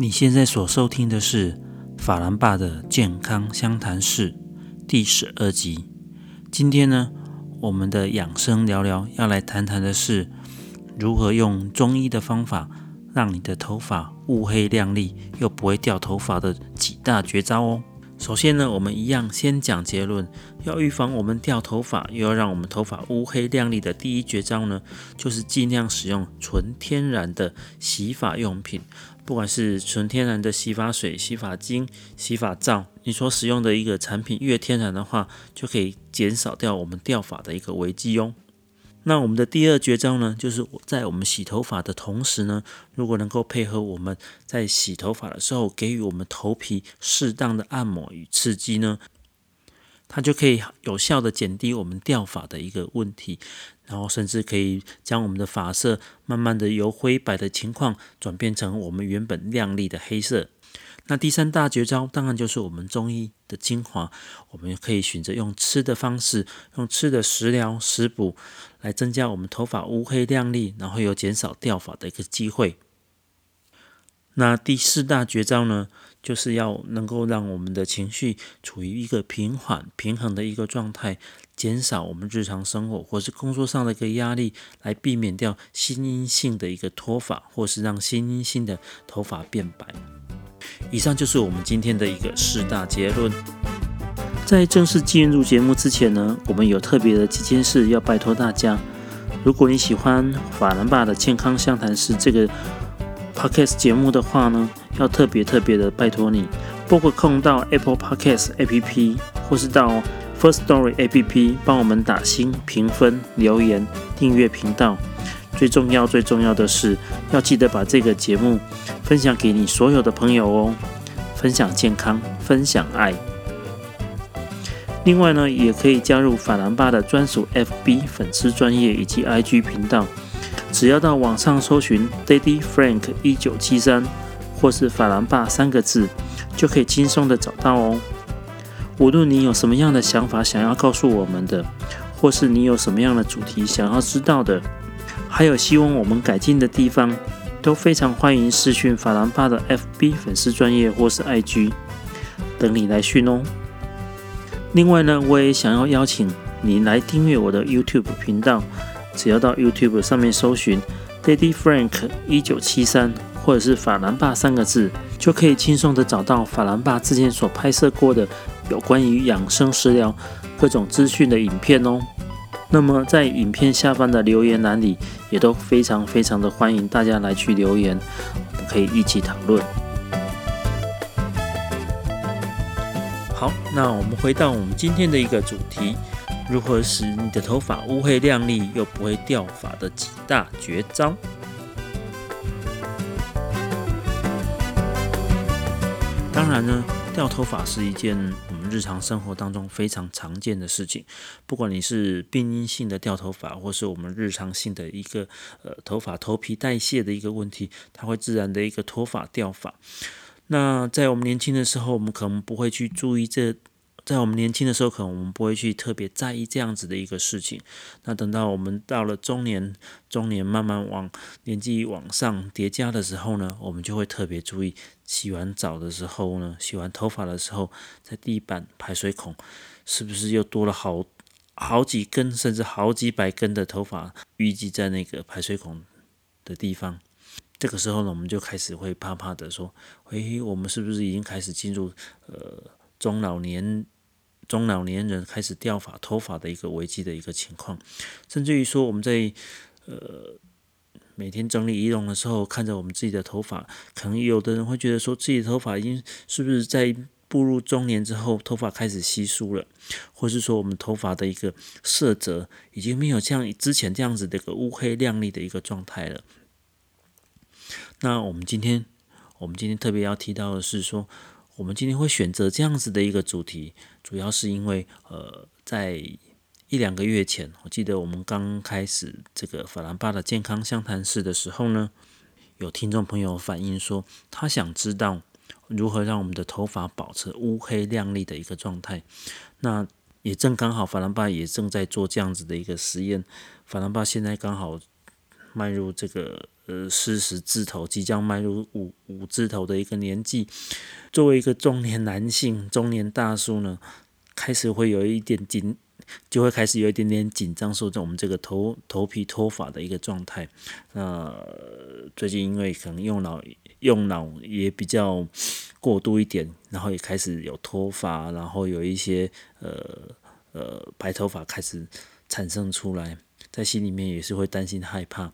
你现在所收听的是法兰爸的健康相谈室第十二集。今天呢，我们的养生聊聊要来谈谈的是如何用中医的方法，让你的头发乌黑亮丽又不会掉头发的几大绝招哦。首先呢，我们一样先讲结论。要预防我们掉头发，又要让我们头发乌黑亮丽的第一绝招呢，就是尽量使用纯天然的洗发用品。不管是纯天然的洗发水、洗发精、洗发皂，你所使用的一个产品越天然的话，就可以减少掉我们掉发的一个危机哦。那我们的第二绝招呢，就是在我们洗头发的同时呢，如果能够配合我们在洗头发的时候，给予我们头皮适当的按摩与刺激呢，它就可以有效的减低我们掉发的一个问题，然后甚至可以将我们的发色慢慢的由灰白的情况转变成我们原本亮丽的黑色。那第三大绝招当然就是我们中医的精华，我们可以选择用吃的方式，用吃的食疗食补来增加我们头发乌黑亮丽，然后又减少掉发的一个机会。那第四大绝招呢，就是要能够让我们的情绪处于一个平缓平衡的一个状态，减少我们日常生活或是工作上的一个压力，来避免掉心因性的一个脱发，或是让心因性的头发变白。以上就是我们今天的一个四大结论。在正式进入节目之前呢，我们有特别的几件事要拜托大家。如果你喜欢法兰爸的健康相谈室这个 podcast 节目的话呢，要特别特别的拜托你，拨个空到 Apple Podcast APP 或是到 First Story APP 帮我们打星、评分、留言、订阅频道。最重要、最重要的是，要记得把这个节目分享给你所有的朋友哦。分享健康，分享爱。另外呢，也可以加入法兰巴的专属 FB 粉丝专业以及 IG 频道。只要到网上搜寻 Daddy Frank 一九七三，或是法兰巴三个字，就可以轻松的找到哦。无论你有什么样的想法想要告诉我们的，或是你有什么样的主题想要知道的。还有希望我们改进的地方，都非常欢迎私讯法兰巴的 FB 粉丝专业或是 IG，等你来讯哦。另外呢，我也想要邀请你来订阅我的 YouTube 频道，只要到 YouTube 上面搜寻 Daddy Frank 一九七三或者是法兰巴三个字，就可以轻松的找到法兰巴之前所拍摄过的有关于养生食疗各种资讯的影片哦。那么在影片下方的留言栏里，也都非常非常的欢迎大家来去留言，我们可以一起讨论。好，那我们回到我们今天的一个主题：如何使你的头发乌黑亮丽又不会掉发的几大绝招。当然呢。掉头发是一件我们日常生活当中非常常见的事情，不管你是病因性的掉头发，或是我们日常性的一个呃头发头皮代谢的一个问题，它会自然的一个脱发掉发。那在我们年轻的时候，我们可能不会去注意这。在我们年轻的时候，可能我们不会去特别在意这样子的一个事情。那等到我们到了中年，中年慢慢往年纪往上叠加的时候呢，我们就会特别注意，洗完澡的时候呢，洗完头发的时候，在地板排水孔是不是又多了好好几根，甚至好几百根的头发淤积在那个排水孔的地方。这个时候呢，我们就开始会怕怕的说：，诶，我们是不是已经开始进入呃中老年？中老年人开始掉发、脱发的一个危机的一个情况，甚至于说我们在呃每天整理仪容的时候，看着我们自己的头发，可能有的人会觉得说自己的头发已经是不是在步入中年之后，头发开始稀疏了，或是说我们头发的一个色泽已经没有像之前这样子的一个乌黑亮丽的一个状态了。那我们今天，我们今天特别要提到的是说。我们今天会选择这样子的一个主题，主要是因为，呃，在一两个月前，我记得我们刚开始这个法兰巴的健康相谈室的时候呢，有听众朋友反映说，他想知道如何让我们的头发保持乌黑亮丽的一个状态。那也正刚好，法兰巴也正在做这样子的一个实验。法兰巴现在刚好迈入这个呃四十字头，即将迈入五五字头的一个年纪，作为一个中年男性、中年大叔呢，开始会有一点紧，就会开始有一点点紧张，说着我们这个头头皮脱发的一个状态。那最近因为可能用脑用脑也比较过度一点，然后也开始有脱发，然后有一些呃呃白头发开始产生出来。在心里面也是会担心害怕，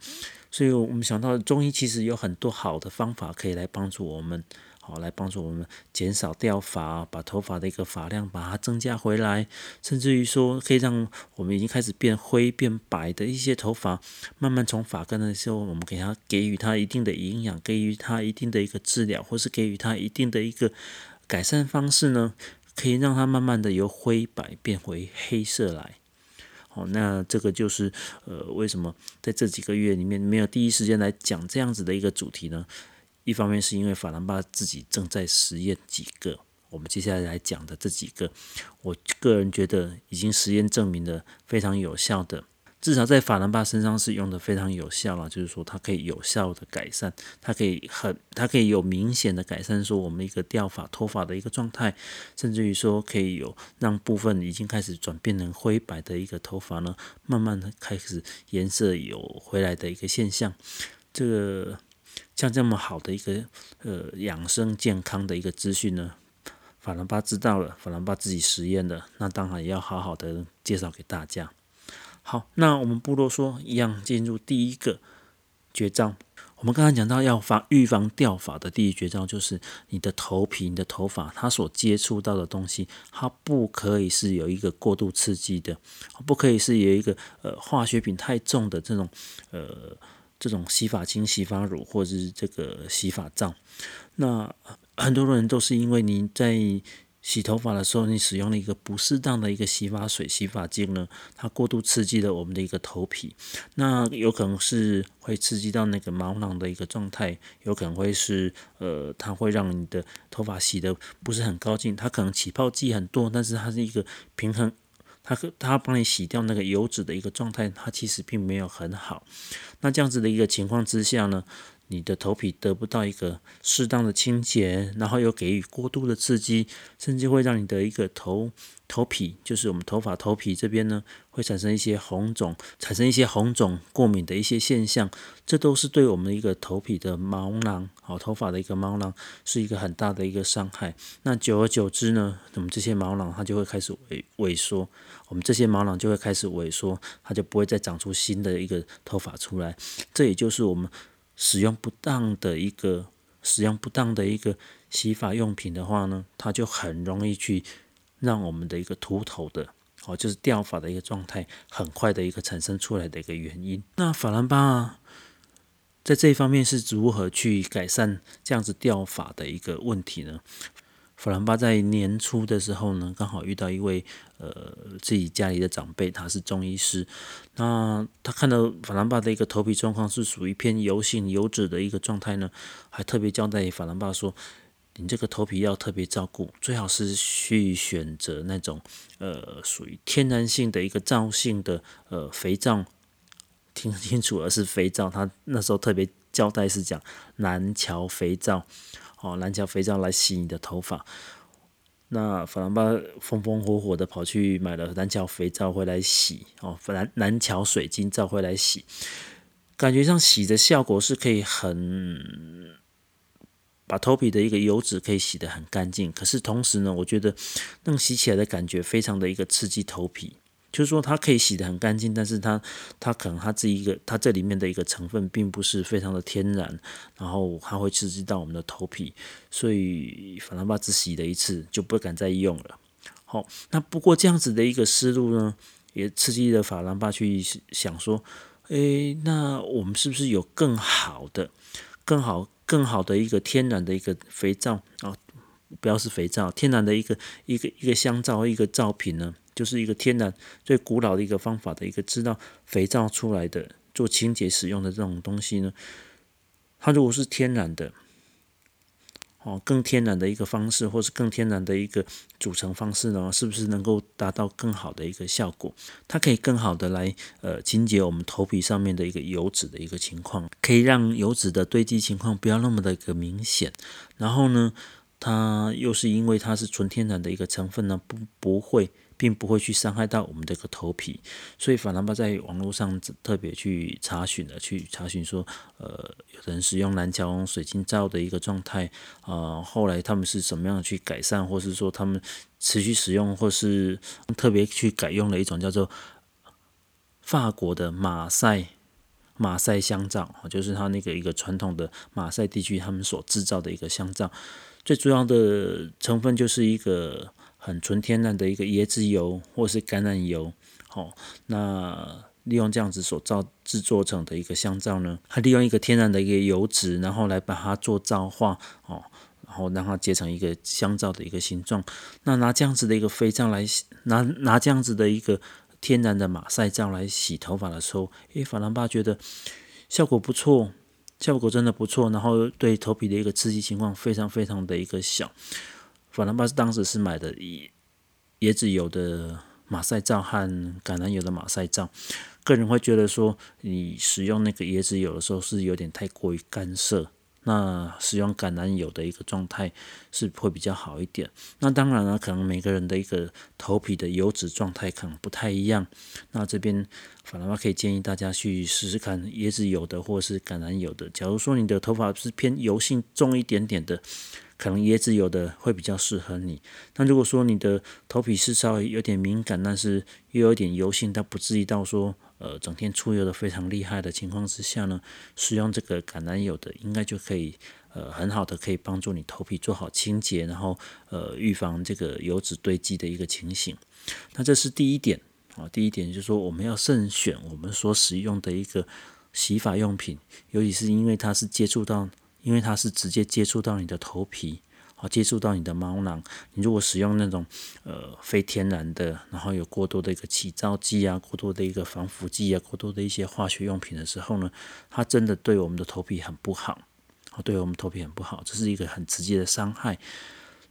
所以我们想到中医其实有很多好的方法可以来帮助我们，好来帮助我们减少掉发，把头发的一个发量把它增加回来，甚至于说可以让我们已经开始变灰变白的一些头发，慢慢从发根的时候，我们给它给予它一定的营养，给予它一定的一个治疗，或是给予它一定的一个改善方式呢，可以让它慢慢的由灰白变回黑色来。哦，那这个就是呃，为什么在这几个月里面没有第一时间来讲这样子的一个主题呢？一方面是因为法兰巴自己正在实验几个，我们接下来来讲的这几个，我个人觉得已经实验证明了非常有效的。至少在法兰巴身上是用的非常有效了，就是说它可以有效的改善，它可以很，它可以有明显的改善，说我们一个掉发脱发的一个状态，甚至于说可以有让部分已经开始转变成灰白的一个头发呢，慢慢的开始颜色有回来的一个现象。这个像这么好的一个呃养生健康的一个资讯呢，法兰巴知道了，法兰巴自己实验的，那当然也要好好的介绍给大家。好，那我们不啰嗦，一样进入第一个绝招。我们刚才讲到要防预防掉发的第一绝招，就是你的头皮、你的头发，它所接触到的东西，它不可以是有一个过度刺激的，不可以是有一个呃化学品太重的这种呃这种洗发精、洗发乳或者是这个洗发皂。那很多人都是因为你在洗头发的时候，你使用了一个不适当的一个洗发水、洗发精呢，它过度刺激了我们的一个头皮，那有可能是会刺激到那个毛囊的一个状态，有可能会是呃，它会让你的头发洗的不是很干净，它可能起泡剂很多，但是它是一个平衡，它它帮你洗掉那个油脂的一个状态，它其实并没有很好。那这样子的一个情况之下呢？你的头皮得不到一个适当的清洁，然后又给予过度的刺激，甚至会让你的一个头头皮，就是我们头发头皮这边呢，会产生一些红肿，产生一些红肿、过敏的一些现象，这都是对我们一个头皮的毛囊，好头发的一个毛囊，是一个很大的一个伤害。那久而久之呢，我们这些毛囊它就会开始萎萎缩，我们这些毛囊就会开始萎缩，它就不会再长出新的一个头发出来。这也就是我们。使用不当的一个使用不当的一个洗发用品的话呢，它就很容易去让我们的一个秃头的哦，就是掉发的一个状态，很快的一个产生出来的一个原因。那法兰巴在这一方面是如何去改善这样子掉发的一个问题呢？法兰巴在年初的时候呢，刚好遇到一位呃自己家里的长辈，他是中医师。那他看到法兰巴的一个头皮状况是属于偏油性油脂的一个状态呢，还特别交代法兰巴说：“你这个头皮要特别照顾，最好是去选择那种呃属于天然性的一个皂性的呃肥皂。听清楚了，是肥皂。他那时候特别交代是讲南桥肥皂。”哦，蓝桥肥皂来洗你的头发。那法兰巴风风火火的跑去买了蓝桥肥皂回来洗。哦，蓝蓝桥水晶皂回来洗，感觉上洗的效果是可以很把头皮的一个油脂可以洗得很干净。可是同时呢，我觉得那种洗起来的感觉非常的一个刺激头皮。就是说，它可以洗得很干净，但是它它可能它这一个它这里面的一个成分并不是非常的天然，然后它会刺激到我们的头皮，所以法兰巴只洗了一次就不敢再用了。好，那不过这样子的一个思路呢，也刺激了法兰巴去想说，诶，那我们是不是有更好的、更好、更好的一个天然的一个肥皂啊？不要是肥皂，天然的一个一个一个香皂一个皂品呢？就是一个天然最古老的一个方法的一个知道肥皂出来的做清洁使用的这种东西呢，它如果是天然的，哦，更天然的一个方式，或是更天然的一个组成方式呢，是不是能够达到更好的一个效果？它可以更好的来呃清洁我们头皮上面的一个油脂的一个情况，可以让油脂的堆积情况不要那么的一个明显。然后呢，它又是因为它是纯天然的一个成分呢，不不会。并不会去伤害到我们这个头皮，所以法兰巴在网络上特别去查询了，去查询说，呃，有人使用蓝桥水晶皂的一个状态，啊，后来他们是怎么样去改善，或是说他们持续使用，或是特别去改用了一种叫做法国的马赛马赛香皂，就是它那个一个传统的马赛地区他们所制造的一个香皂，最主要的成分就是一个。很纯天然的一个椰子油或是橄榄油，好，那利用这样子所造制作成的一个香皂呢，它利用一个天然的一个油脂，然后来把它做皂化，哦，然后让它结成一个香皂的一个形状。那拿这样子的一个肥皂来洗，拿拿这样子的一个天然的马赛皂来洗头发的时候，诶，法兰巴觉得效果不错，效果真的不错，然后对头皮的一个刺激情况非常非常的一个小。法兰巴斯当时是买的椰椰子油的马赛皂和橄榄油的马赛皂，个人会觉得说，你使用那个椰子油的时候是有点太过于干涩。那使用橄榄油的一个状态是会比较好一点。那当然了，可能每个人的一个头皮的油脂状态可能不太一样。那这边反而可以建议大家去试试看椰子油的或是橄榄油的。假如说你的头发是偏油性重一点点的，可能椰子油的会比较适合你。那如果说你的头皮是稍微有点敏感，但是又有点油性，但不至于到说。呃，整天出油的非常厉害的情况之下呢，使用这个橄榄油的，应该就可以呃很好的可以帮助你头皮做好清洁，然后呃预防这个油脂堆积的一个情形。那这是第一点啊，第一点就是说我们要慎选我们所使用的一个洗发用品，尤其是因为它是接触到，因为它是直接接触到你的头皮。好接触到你的毛囊，你如果使用那种呃非天然的，然后有过多的一个起皂剂啊，过多的一个防腐剂啊，过多的一些化学用品的时候呢，它真的对我们的头皮很不好，对我们头皮很不好，这是一个很直接的伤害。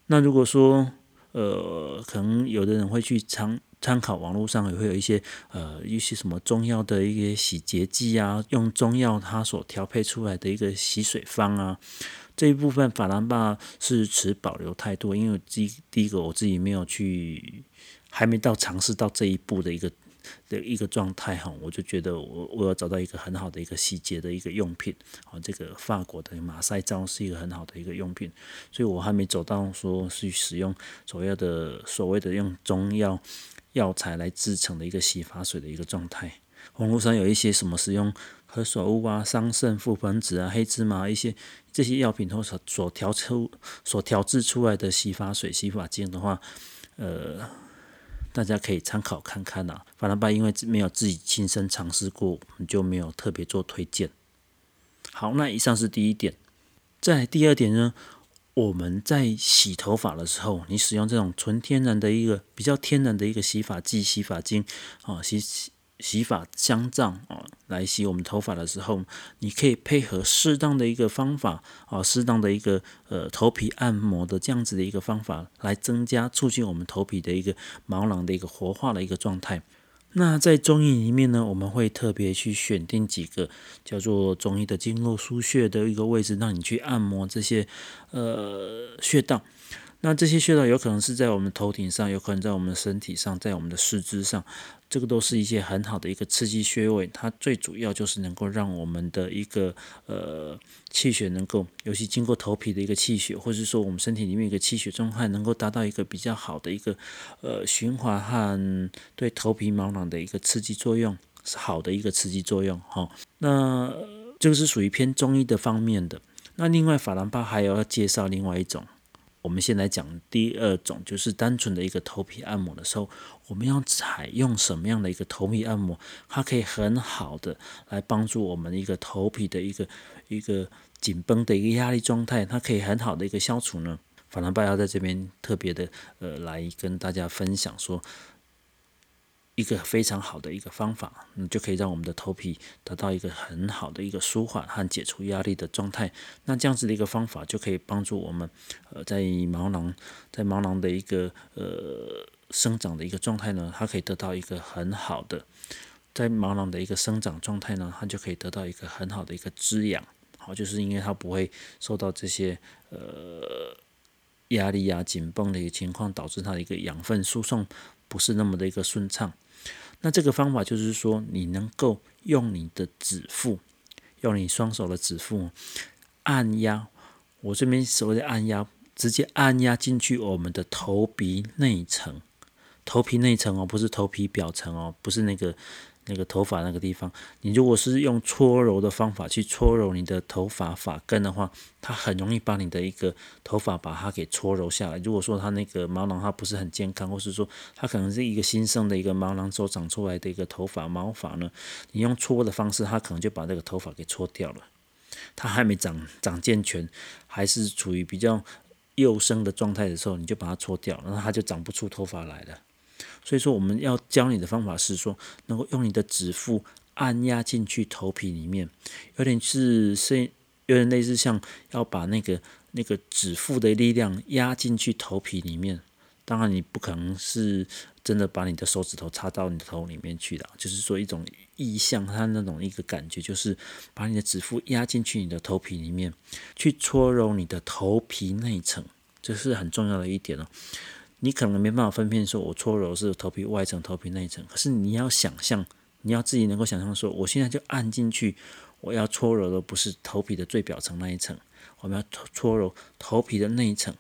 那如果说呃，可能有的人会去参参考网络上也会有一些呃一些什么中药的一些洗洁剂啊，用中药它所调配出来的一个洗水方啊。这一部分法兰巴是持保留态度，因为第第一个我自己没有去，还没到尝试到这一步的一个的一个状态哈，我就觉得我我要找到一个很好的一个洗洁的一个用品，啊，这个法国的马赛皂是一个很好的一个用品，所以我还没走到说是使用所谓的所谓的用中药药材来制成的一个洗发水的一个状态。网络上有一些什么使用何首乌啊、桑葚、覆盆子啊、黑芝麻一些这些药品或所所调出、所调制出来的洗发水、洗发精的话，呃，大家可以参考看看呐。法兰巴因为没有自己亲身尝试过，我们就没有特别做推荐。好，那以上是第一点。在第二点呢，我们在洗头发的时候，你使用这种纯天然的一个比较天然的一个洗发剂、洗发精啊，洗洗。洗发香皂啊，来洗我们头发的时候，你可以配合适当的一个方法啊，适当的一个呃头皮按摩的这样子的一个方法，来增加促进我们头皮的一个毛囊的一个活化的一个状态。那在中医里面呢，我们会特别去选定几个叫做中医的经络腧穴的一个位置，让你去按摩这些呃穴道。那这些穴道有可能是在我们头顶上，有可能在我们身体上，在我们的四肢上，这个都是一些很好的一个刺激穴位。它最主要就是能够让我们的一个呃气血能够，尤其经过头皮的一个气血，或者说我们身体里面一个气血状态，能够达到一个比较好的一个呃循环和对头皮毛囊的一个刺激作用，是好的一个刺激作用哈。那这个是属于偏中医的方面的。那另外法兰巴还有要介绍另外一种。我们先来讲第二种，就是单纯的一个头皮按摩的时候，我们要采用什么样的一个头皮按摩，它可以很好的来帮助我们一个头皮的一个一个紧绷的一个压力状态，它可以很好的一个消除呢。法兰拜要在这边特别的呃来跟大家分享说，一个非常好的一个方法，你就可以让我们的头皮得到一个很好的一个舒缓和解除压力的状态。那这样子的一个方法就可以帮助我们，呃，在毛囊在毛囊的一个呃生长的一个状态呢，它可以得到一个很好的在毛囊的一个生长状态呢，它就可以得到一个很好的一个滋养。好，就是因为它不会受到这些呃压力啊紧绷的一个情况，导致它的一个养分输送不是那么的一个顺畅。那这个方法就是说，你能够用你的指腹，用你双手的指腹按压，我这边所谓的按压，直接按压进去我们的头皮内层，头皮内层哦，不是头皮表层哦，不是那个。那个头发那个地方，你如果是用搓揉的方法去搓揉你的头发发根的话，它很容易把你的一个头发把它给搓揉下来。如果说它那个毛囊它不是很健康，或是说它可能是一个新生的一个毛囊所长出来的一个头发毛发呢，你用搓的方式，它可能就把这个头发给搓掉了。它还没长长健全，还是处于比较幼生的状态的时候，你就把它搓掉，然后它就长不出头发来了。所以说，我们要教你的方法是说，能够用你的指腹按压进去头皮里面，有点是是有点类似像要把那个那个指腹的力量压进去头皮里面。当然，你不可能是真的把你的手指头插到你的头里面去的，就是说一种意象，它那种一个感觉，就是把你的指腹压进去你的头皮里面，去搓揉你的头皮内层，这是很重要的一点哦。你可能没办法分辨说，我搓揉是头皮外层、头皮内层。可是你要想象，你要自己能够想象说，我现在就按进去，我要搓揉的不是头皮的最表层那一层，我们要搓揉头皮的内层，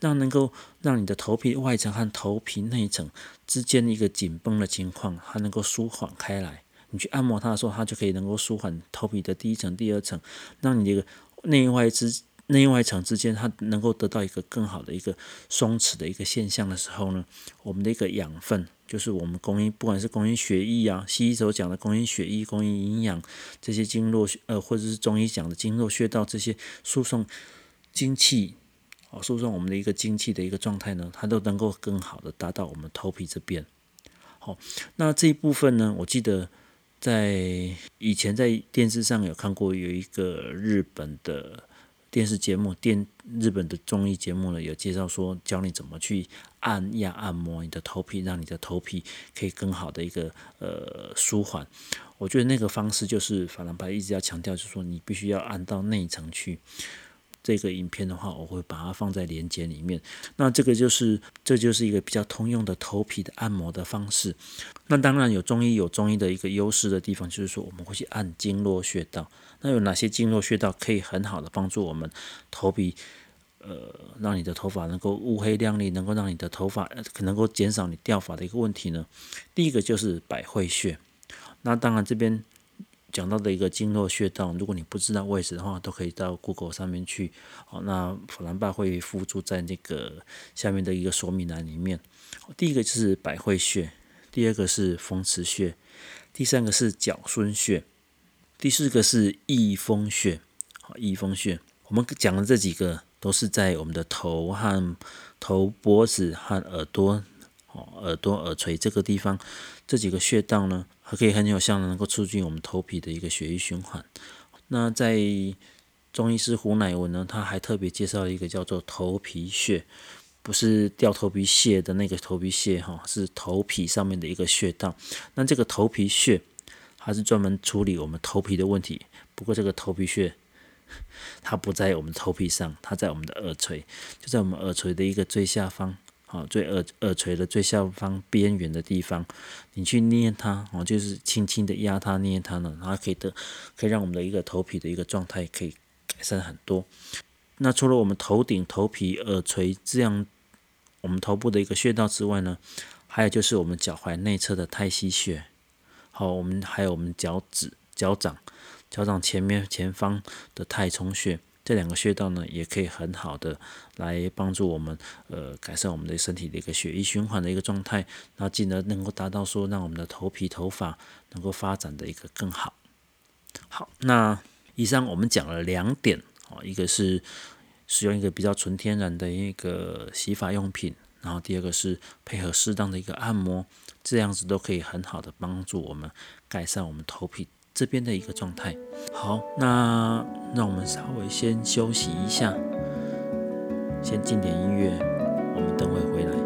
让能够让你的头皮外层和头皮内层之间的一个紧绷的情况，它能够舒缓开来。你去按摩它的时候，它就可以能够舒缓头皮的第一层、第二层，让你这个内外之。内外层之间，它能够得到一个更好的一个松弛的一个现象的时候呢，我们的一个养分，就是我们供应，不管是供应血液啊，西医所讲的供应血液、供应营养这些经络，呃，或者是中医讲的经络穴道这些输送精气，哦，输送我们的一个精气的一个状态呢，它都能够更好的达到我们头皮这边。好，那这一部分呢，我记得在以前在电视上有看过，有一个日本的。电视节目、电日本的综艺节目呢，有介绍说教你怎么去按压、按摩你的头皮，让你的头皮可以更好的一个呃舒缓。我觉得那个方式就是法兰白一直要强调，就是说你必须要按到内层去。这个影片的话，我会把它放在连接里面。那这个就是，这就是一个比较通用的头皮的按摩的方式。那当然有中医有中医的一个优势的地方，就是说我们会去按经络穴道。那有哪些经络穴道可以很好的帮助我们头皮，呃，让你的头发能够乌黑亮丽，能够让你的头发可能够减少你掉发的一个问题呢？第一个就是百会穴。那当然这边。讲到的一个经络穴道，如果你不知道位置的话，都可以到 Google 上面去。好，那普兰爸会附注在那个下面的一个说明栏里面。第一个就是百会穴，第二个是风池穴，第三个是角孙穴，第四个是翳风穴。好，翳风穴，我们讲的这几个都是在我们的头和头、脖子和耳朵。耳朵、耳垂这个地方，这几个穴道呢，还可以很有效的能够促进我们头皮的一个血液循环。那在中医师胡乃文呢，他还特别介绍了一个叫做头皮穴，不是掉头皮屑的那个头皮屑哈，是头皮上面的一个穴道。那这个头皮穴，它是专门处理我们头皮的问题。不过这个头皮穴，它不在我们头皮上，它在我们的耳垂，就在我们耳垂的一个最下方。好，最耳耳垂的最下方边缘的地方，你去捏它，哦，就是轻轻的压它、捏它呢，它可以的，可以让我们的一个头皮的一个状态可以改善很多。那除了我们头顶、头皮、耳垂这样我们头部的一个穴道之外呢，还有就是我们脚踝内侧的太溪穴。好，我们还有我们脚趾、脚掌、脚掌前面前方的太冲穴。这两个穴道呢，也可以很好的来帮助我们，呃，改善我们的身体的一个血液循环的一个状态，那进而能够达到说，让我们的头皮头发能够发展的一个更好。好，那以上我们讲了两点，哦，一个是使用一个比较纯天然的一个洗发用品。然后第二个是配合适当的一个按摩，这样子都可以很好的帮助我们改善我们头皮这边的一个状态。好，那让我们稍微先休息一下，先进点音乐，我们等会回来。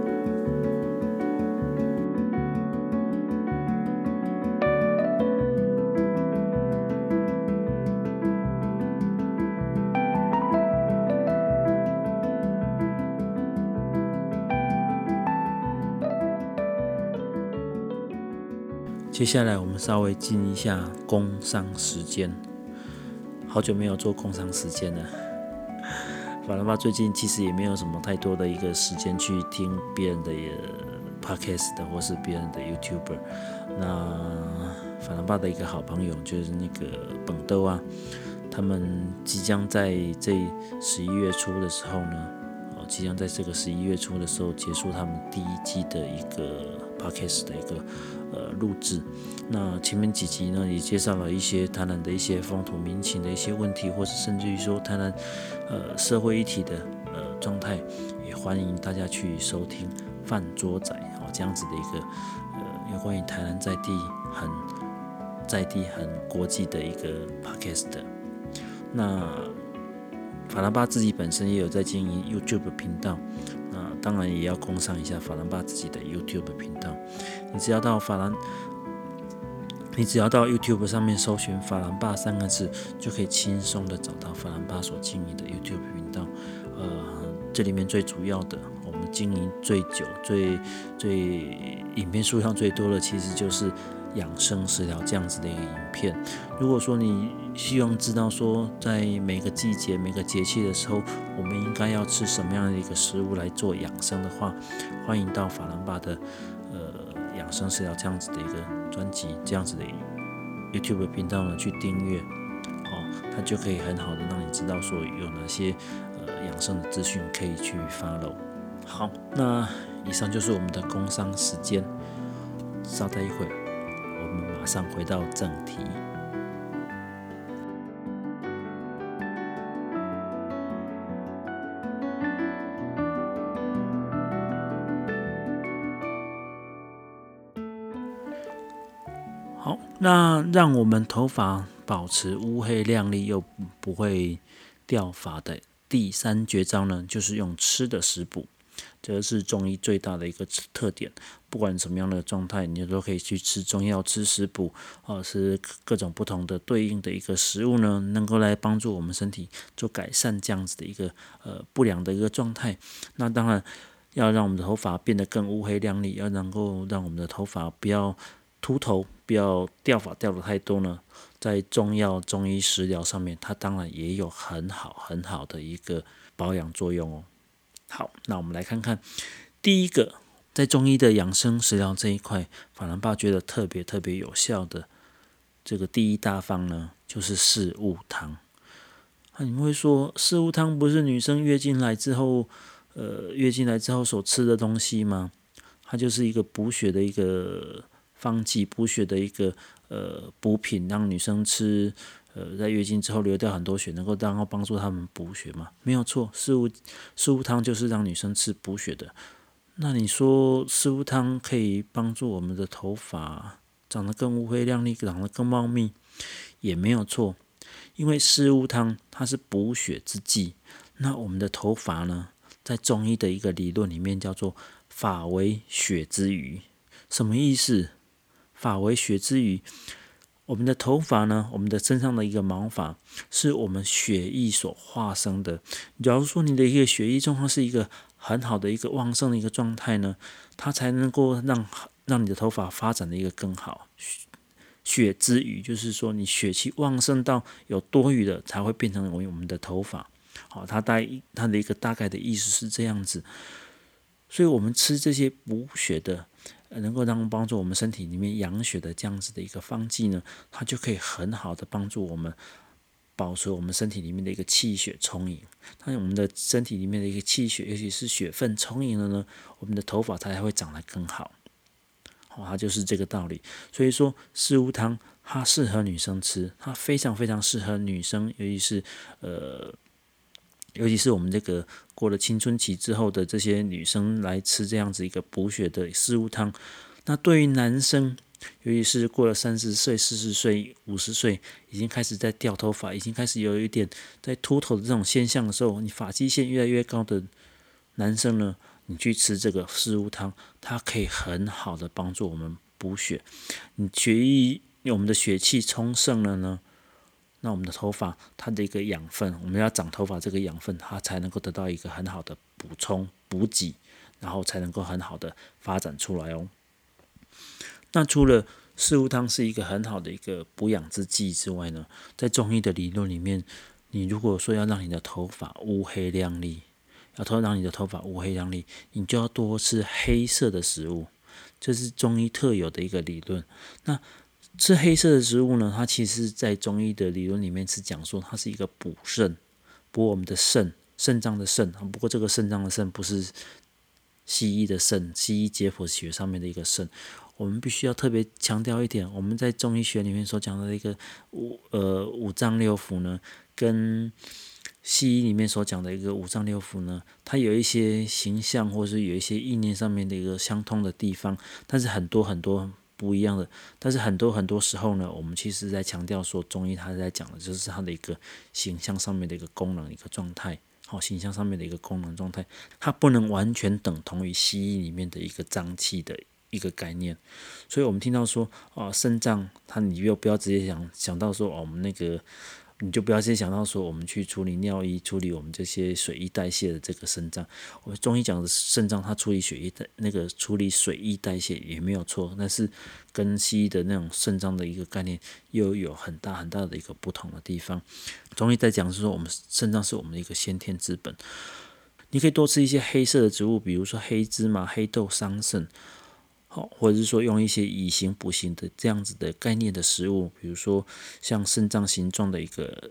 接下来我们稍微进一下工商时间，好久没有做工商时间了。法兰巴最近其实也没有什么太多的一个时间去听别人的 podcast 或是别人的 YouTuber。那法兰巴的一个好朋友就是那个本豆啊，他们即将在这十一月初的时候呢，哦，即将在这个十一月初的时候结束他们第一季的一个 podcast 的一个。呃，录制那前面几集呢，也介绍了一些台南的一些风土民情的一些问题，或是甚至于说台南呃社会一体的呃状态，也欢迎大家去收听饭桌仔哦这样子的一个呃有关于台南在地很在地很国际的一个 podcast。那法拉巴自己本身也有在经营 YouTube 频道。当然也要攻上一下法兰巴自己的 YouTube 频道。你只要到法兰，你只要到 YouTube 上面搜寻“法兰巴”三个字，就可以轻松的找到法兰巴所经营的 YouTube 频道。呃，这里面最主要的，我们经营最久、最最影片数量最多的，其实就是。养生食疗这样子的一个影片，如果说你希望知道说在每个季节、每个节气的时候，我们应该要吃什么样的一个食物来做养生的话，欢迎到法兰巴的呃养生食疗这样子的一个专辑、这样子的 YouTube 频道呢去订阅，哦，它就可以很好的让你知道说有哪些呃养生的资讯可以去 follow。好，那以上就是我们的工商时间，稍待一会儿。马上回到正题。好，那让我们头发保持乌黑亮丽又不会掉发的第三绝招呢，就是用吃的食补。这是中医最大的一个特点，不管什么样的状态，你都可以去吃中药、吃食补，或者，是各种不同的对应的一个食物呢，能够来帮助我们身体做改善这样子的一个呃不良的一个状态。那当然要让我们的头发变得更乌黑亮丽，要能够让我们的头发不要秃头，不要掉发掉的太多呢，在中药、中医食疗上面，它当然也有很好很好的一个保养作用哦。好，那我们来看看第一个，在中医的养生食疗这一块，法兰爸觉得特别特别有效的这个第一大方呢，就是四物汤。那你们会说，四物汤不是女生月经来之后，呃，月经来之后所吃的东西吗？它就是一个补血的一个方剂，补血的一个呃补品，让女生吃。呃，在月经之后流掉很多血，能够然后帮助她们补血吗？没有错，四物四物汤就是让女生吃补血的。那你说四物汤可以帮助我们的头发长得更乌黑亮丽，长得更茂密，也没有错。因为四物汤它是补血之剂。那我们的头发呢，在中医的一个理论里面叫做发为血之余，什么意思？发为血之余。我们的头发呢，我们的身上的一个毛发，是我们血液所化生的。假如说你的一个血液状况是一个很好的一个旺盛的一个状态呢，它才能够让让你的头发发展的一个更好。血之余，就是说你血气旺盛到有多余的，才会变成为我们的头发。好，它大它的一个大概的意思是这样子。所以我们吃这些补血的。能够让帮助我们身体里面养血的这样子的一个方剂呢，它就可以很好的帮助我们保持我们身体里面的一个气血充盈。当我们的身体里面的一个气血，尤其是血分充盈了呢，我们的头发它才会长得更好。好，它就是这个道理。所以说，四物汤它适合女生吃，它非常非常适合女生，尤其是呃尤其是我们这个过了青春期之后的这些女生来吃这样子一个补血的四物汤。那对于男生，尤其是过了三十岁、四十岁、五十岁，已经开始在掉头发，已经开始有一点在秃头的这种现象的时候，你发际线越来越高的男生呢，你去吃这个四物汤，它可以很好的帮助我们补血。你血液，我们的血气充盛了呢，那我们的头发它的一个养分，我们要长头发这个养分，它才能够得到一个很好的补充补给，然后才能够很好的发展出来哦。那除了四物汤是一个很好的一个补养之剂之外呢，在中医的理论里面，你如果说要让你的头发乌黑亮丽，要头让你的头发乌黑亮丽，你就要多吃黑色的食物，这是中医特有的一个理论。那吃黑色的食物呢，它其实在中医的理论里面是讲说，它是一个补肾，补我们的肾，肾脏的肾。不过这个肾脏的肾不是西医的肾，西医解剖学上面的一个肾。我们必须要特别强调一点，我们在中医学里面所讲的一个五呃五脏六腑呢，跟西医里面所讲的一个五脏六腑呢，它有一些形象或是有一些意念上面的一个相通的地方，但是很多很多不一样的。但是很多很多时候呢，我们其实在强调说，中医它在讲的就是它的一个形象上面的一个功能一个状态，好，形象上面的一个功能状态，它不能完全等同于西医里面的一个脏器的。一个概念，所以我们听到说啊，肾脏，它你又不要直接想想到说哦，我们那个，你就不要直接想到说我们去处理尿液、处理我们这些水液代谢的这个肾脏。我们中医讲的肾脏，它处理血液的那个处理水液代谢也没有错，但是跟西医的那种肾脏的一个概念又有很大很大的一个不同的地方。中医在讲是说，我们肾脏是我们的一个先天之本，你可以多吃一些黑色的植物，比如说黑芝麻、黑豆桑葚。好，或者是说用一些以形补形的这样子的概念的食物，比如说像肾脏形状的一个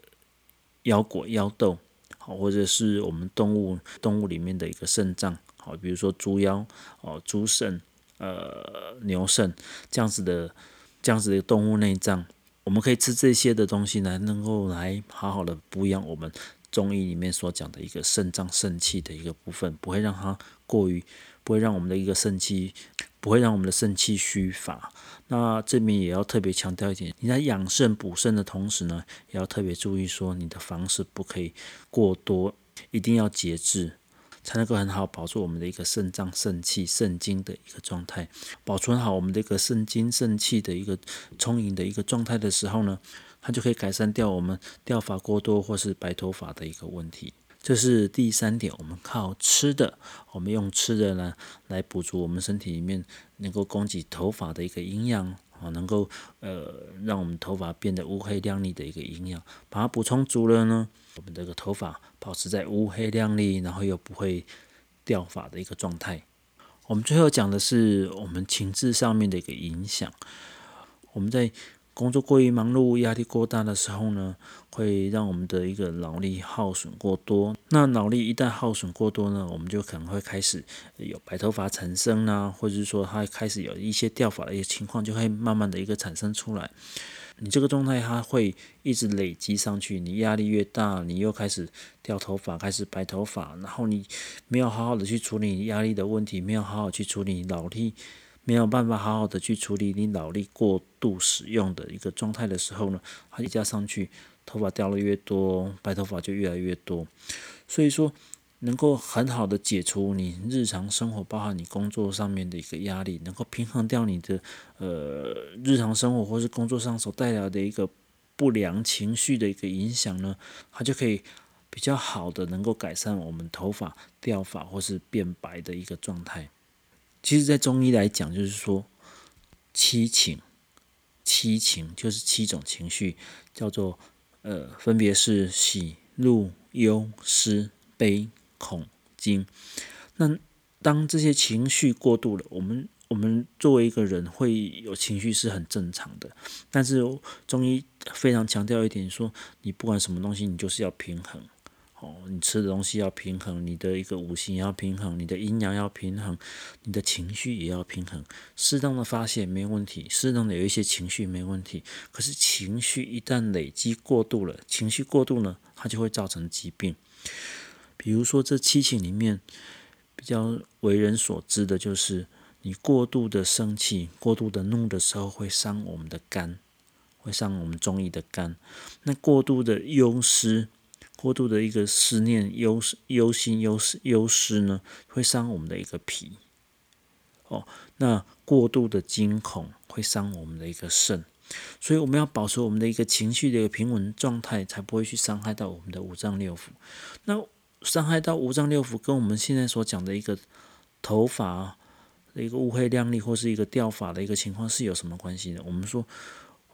腰果、腰豆，好，或者是我们动物动物里面的一个肾脏，好，比如说猪腰、哦猪肾、呃牛肾这样子的这样子的动物内脏，我们可以吃这些的东西来能够来好好的补养我们中医里面所讲的一个肾脏肾气的一个部分，不会让它过于，不会让我们的一个肾气。不会让我们的肾气虚乏。那这边也要特别强调一点，你在养肾补肾的同时呢，也要特别注意说，你的房事不可以过多，一定要节制，才能够很好保住我们的一个肾脏、肾气、肾精的一个状态，保存好我们的一个肾精、肾气的一个充盈的一个状态的时候呢，它就可以改善掉我们掉发过多或是白头发的一个问题。这是第三点，我们靠吃的，我们用吃的呢来补足我们身体里面能够供给头发的一个营养啊，能够呃让我们头发变得乌黑亮丽的一个营养，把它补充足了呢，我们这个头发保持在乌黑亮丽，然后又不会掉发的一个状态。我们最后讲的是我们情志上面的一个影响，我们在。工作过于忙碌、压力过大的时候呢，会让我们的一个脑力耗损过多。那脑力一旦耗损过多呢，我们就可能会开始有白头发产生啦，或者是说它开始有一些掉发的一些情况，就会慢慢的一个产生出来。你这个状态它会一直累积上去，你压力越大，你又开始掉头发，开始白头发，然后你没有好好的去处理压力的问题，没有好好去处理脑力。没有办法好好的去处理你脑力过度使用的一个状态的时候呢，它一加上去，头发掉的越多，白头发就越来越多。所以说，能够很好的解除你日常生活，包含你工作上面的一个压力，能够平衡掉你的呃日常生活或是工作上所带来的一个不良情绪的一个影响呢，它就可以比较好的能够改善我们头发掉发或是变白的一个状态。其实，在中医来讲，就是说七情，七情就是七种情绪，叫做呃，分别是喜、怒、忧、思、悲、恐、惊。那当这些情绪过度了，我们我们作为一个人会有情绪是很正常的。但是中医非常强调一点，说你不管什么东西，你就是要平衡。哦，你吃的东西要平衡，你的一个五行要平衡，你的阴阳要平衡，你的情绪也要平衡。适当的发泄没问题，适当的有一些情绪没问题。可是情绪一旦累积过度了，情绪过度呢，它就会造成疾病。比如说这七情里面比较为人所知的就是，你过度的生气、过度的怒的时候，会伤我们的肝，会伤我们中医的肝。那过度的忧思、过度的一个思念、忧忧心、忧、忧思呢，会伤我们的一个脾。哦，那过度的惊恐会伤我们的一个肾，所以我们要保持我们的一个情绪的一个平稳状态，才不会去伤害到我们的五脏六腑。那伤害到五脏六腑，跟我们现在所讲的一个头发的一个乌黑亮丽，或是一个掉发的一个情况是有什么关系呢？我们说。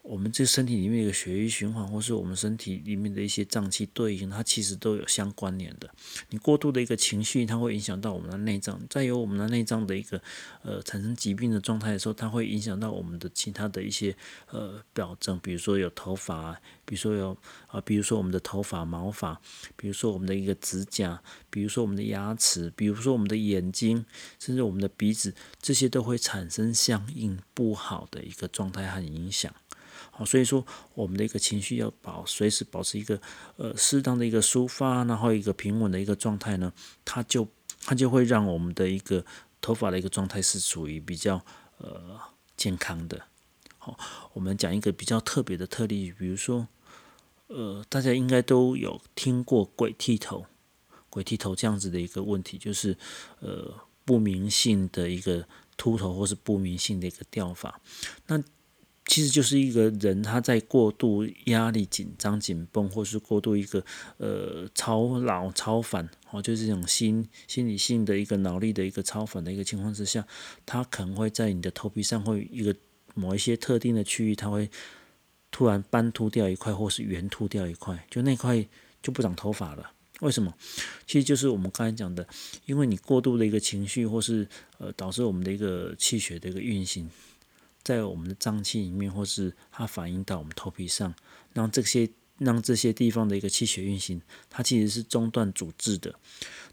我们这身体里面一个血液循环，或是我们身体里面的一些脏器对应，它其实都有相关联的。你过度的一个情绪，它会影响到我们的内脏，再有我们的内脏的一个呃产生疾病的状态的时候，它会影响到我们的其他的一些呃表征，比如说有头发，比如说有啊，比如说我们的头发、毛发，比如说我们的一个指甲，比如说我们的牙齿，比如说我们的眼睛，甚至我们的鼻子，这些都会产生相应不好的一个状态和影响。好，所以说我们的一个情绪要保随时保持一个呃适当的一个抒发，然后一个平稳的一个状态呢，它就它就会让我们的一个头发的一个状态是处于比较呃健康的。好，我们讲一个比较特别的特例，比如说呃大家应该都有听过鬼剃头、鬼剃头这样子的一个问题，就是呃不明性的一个秃头或是不明性的一个掉发，那。其实就是一个人他在过度压力、紧张、紧绷，或是过度一个呃超脑超反，哦，就是这种心心理性的一个脑力的一个超反的一个情况之下，他可能会在你的头皮上会一个某一些特定的区域，它会突然斑秃掉一块，或是圆秃掉一块，就那块就不长头发了。为什么？其实就是我们刚才讲的，因为你过度的一个情绪，或是呃导致我们的一个气血的一个运行。在我们的脏器里面，或是它反映到我们头皮上，让这些让这些地方的一个气血运行，它其实是中断阻滞的。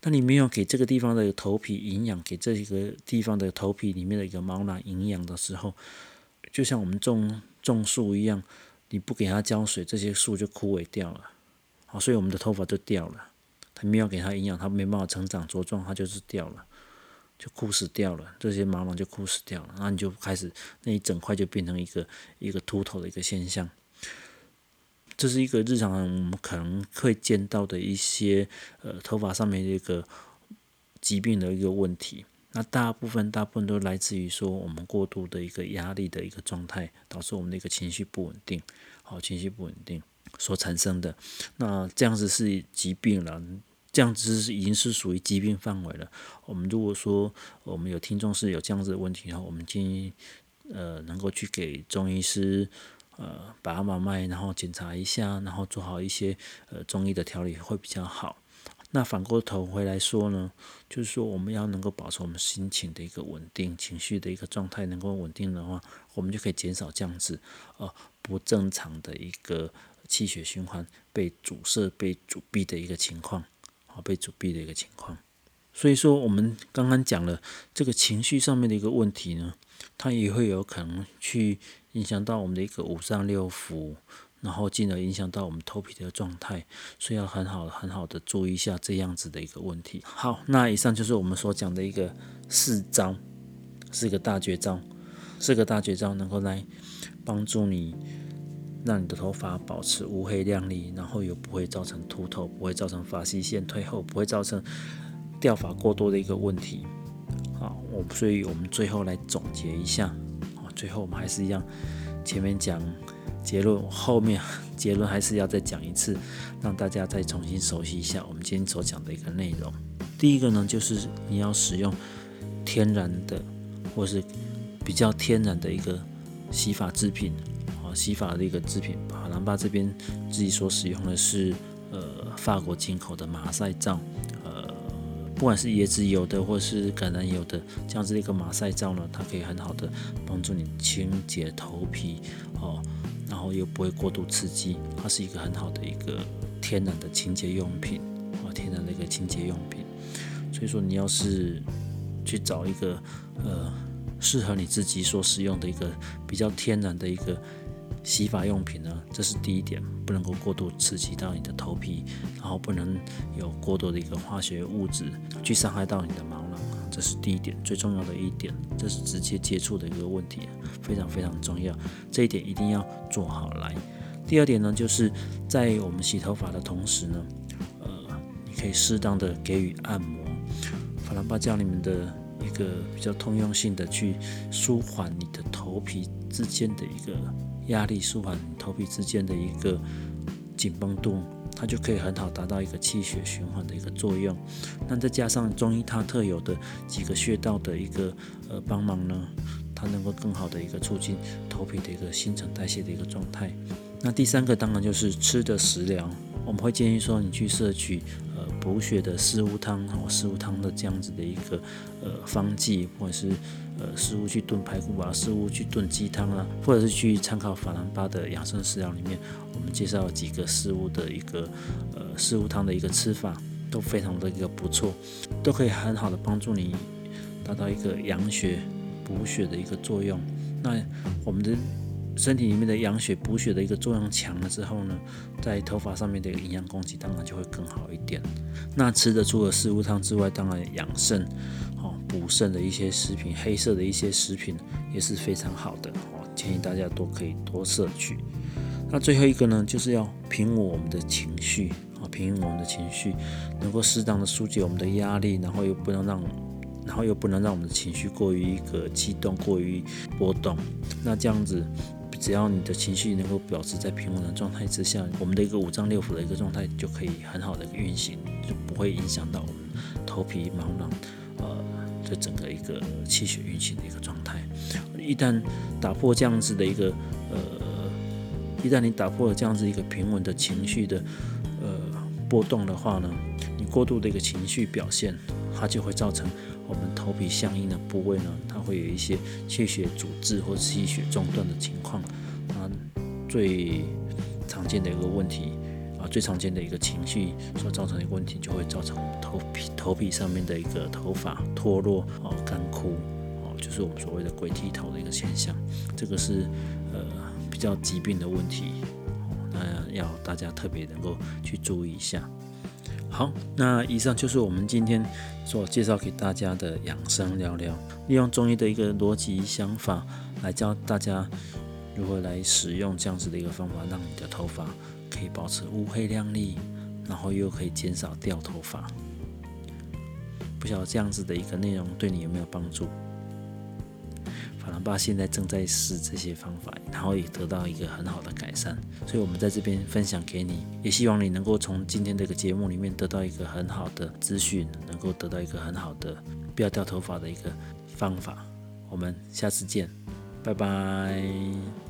那你没有给这个地方的头皮营养，给这个地方的头皮里面的一个毛囊营养的时候，就像我们种种树一样，你不给它浇水，这些树就枯萎掉了。好，所以我们的头发就掉了。它没有给它营养，它没办法成长茁壮，它就是掉了。就枯死掉了，这些毛囊就枯死掉了，然后你就开始那一整块就变成一个一个秃头的一个现象。这是一个日常我们可能会见到的一些呃头发上面的一个疾病的一个问题。那大部分大部分都来自于说我们过度的一个压力的一个状态，导致我们的一个情绪不稳定，好情绪不稳定所产生的。那这样子是疾病了。这样子已经是属于疾病范围了。我们如果说我们有听众是有这样子的问题的话，我们建议呃能够去给中医师呃把把脉，然后检查一下，然后做好一些呃中医的调理会比较好。那反过头回来说呢，就是说我们要能够保持我们心情的一个稳定，情绪的一个状态能够稳定的话，我们就可以减少这样子呃不正常的一个气血循环被阻塞、被阻闭的一个情况。啊，被阻闭的一个情况，所以说我们刚刚讲了这个情绪上面的一个问题呢，它也会有可能去影响到我们的一个五脏六腑，然后进而影响到我们头皮的状态，所以要很好很好的注意一下这样子的一个问题。好，那以上就是我们所讲的一个四招，四个大绝招，四个大绝招能够来帮助你。让你的头发保持乌黑亮丽，然后又不会造成秃头，不会造成发际线退后，不会造成掉发过多的一个问题。好，我所以我们最后来总结一下。好，最后我们还是一样，前面讲结论，后面 结论还是要再讲一次，让大家再重新熟悉一下我们今天所讲的一个内容。第一个呢，就是你要使用天然的，或是比较天然的一个洗发制品。洗发的一个制品，吧兰巴这边自己所使用的是呃法国进口的马赛皂，呃不管是椰子油的或是橄榄油的这样子的一个马赛皂呢，它可以很好的帮助你清洁头皮哦，然后又不会过度刺激，它是一个很好的一个天然的清洁用品哦，天然的一个清洁用品。所以说你要是去找一个呃适合你自己所使用的一个比较天然的一个。洗发用品呢，这是第一点，不能够过度刺激到你的头皮，然后不能有过多的一个化学物质去伤害到你的毛囊，这是第一点最重要的一点，这是直接接触的一个问题，非常非常重要，这一点一定要做好来。第二点呢，就是在我们洗头发的同时呢，呃，你可以适当的给予按摩，法兰巴教里面的。一个比较通用性的去舒缓你的头皮之间的一个压力，舒缓头皮之间的一个紧绷度，它就可以很好达到一个气血循环的一个作用。那再加上中医它特有的几个穴道的一个呃帮忙呢，它能够更好的一个促进头皮的一个新陈代谢的一个状态。那第三个当然就是吃的食疗，我们会建议说你去摄取呃。补血的四物汤，哦，四物汤的这样子的一个呃方剂，或者是呃食物去炖排骨啊，食物去炖鸡汤啊，或者是去参考法兰巴的养生食疗里面，我们介绍几个食物的一个呃食物汤的一个吃法，都非常的一个不错，都可以很好的帮助你达到一个养血补血的一个作用。那我们的。身体里面的养血补血的一个作用强了之后呢，在头发上面的营养供给当然就会更好一点。那吃的除了四物汤之外，当然养肾、哦补肾的一些食品，黑色的一些食品也是非常好的哦，建议大家都可以多摄取。那最后一个呢，就是要平稳我们的情绪啊，平稳我们的情绪，能够适当的疏解我们的压力，然后又不能让，然后又不能让我们的情绪过于一个激动，过于波动。那这样子。只要你的情绪能够保持在平稳的状态之下，我们的一个五脏六腑的一个状态就可以很好的运行，就不会影响到我们头皮毛囊，呃，这整个一个气血运行的一个状态。一旦打破这样子的一个，呃，一旦你打破了这样子一个平稳的情绪的，呃，波动的话呢，你过度的一个情绪表现，它就会造成。我们头皮相应的部位呢，它会有一些气血阻滞或气血中断的情况。啊，最常见的一个问题啊，最常见的一个情绪所造成的一个问题，就会造成头皮头皮上面的一个头发脱落哦、干枯哦，就是我们所谓的鬼剃头的一个现象。这个是呃比较疾病的问题，那要大家特别能够去注意一下。好，那以上就是我们今天所介绍给大家的养生聊聊，利用中医的一个逻辑想法来教大家如何来使用这样子的一个方法，让你的头发可以保持乌黑亮丽，然后又可以减少掉头发。不晓得这样子的一个内容对你有没有帮助？法兰巴现在正在试这些方法，然后也得到一个很好的改善，所以我们在这边分享给你，也希望你能够从今天这个节目里面得到一个很好的资讯，能够得到一个很好的不要掉头发的一个方法。我们下次见，拜拜。